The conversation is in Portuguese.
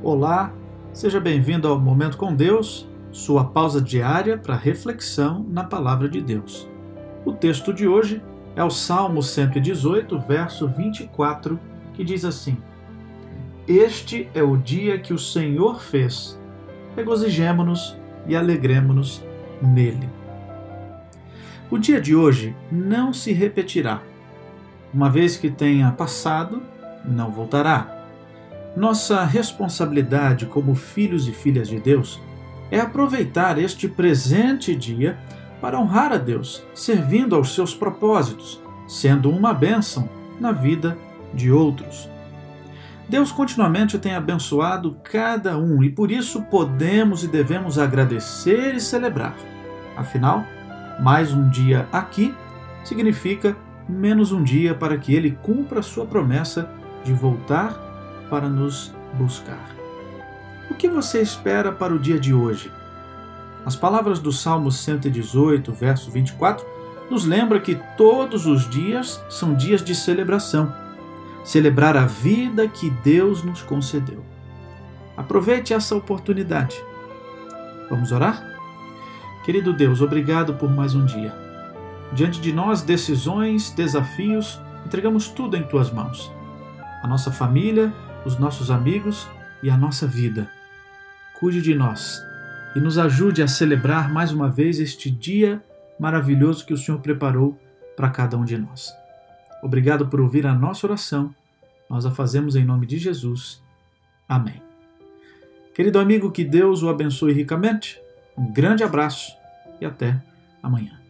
Olá, seja bem-vindo ao Momento com Deus, sua pausa diária para reflexão na Palavra de Deus. O texto de hoje é o Salmo 118, verso 24, que diz assim: Este é o dia que o Senhor fez, regozijemo-nos e alegremo-nos nele. O dia de hoje não se repetirá. Uma vez que tenha passado, não voltará nossa responsabilidade como filhos e filhas de Deus é aproveitar este presente dia para honrar a Deus, servindo aos seus propósitos, sendo uma bênção na vida de outros. Deus continuamente tem abençoado cada um e por isso podemos e devemos agradecer e celebrar. Afinal, mais um dia aqui significa menos um dia para que Ele cumpra sua promessa de voltar para nos buscar. O que você espera para o dia de hoje? As palavras do Salmo 118, verso 24, nos lembra que todos os dias são dias de celebração. Celebrar a vida que Deus nos concedeu. Aproveite essa oportunidade. Vamos orar? Querido Deus, obrigado por mais um dia. Diante de nós, decisões, desafios, entregamos tudo em tuas mãos. A nossa família, os nossos amigos e a nossa vida. Cuide de nós e nos ajude a celebrar mais uma vez este dia maravilhoso que o Senhor preparou para cada um de nós. Obrigado por ouvir a nossa oração. Nós a fazemos em nome de Jesus. Amém. Querido amigo, que Deus o abençoe ricamente. Um grande abraço e até amanhã.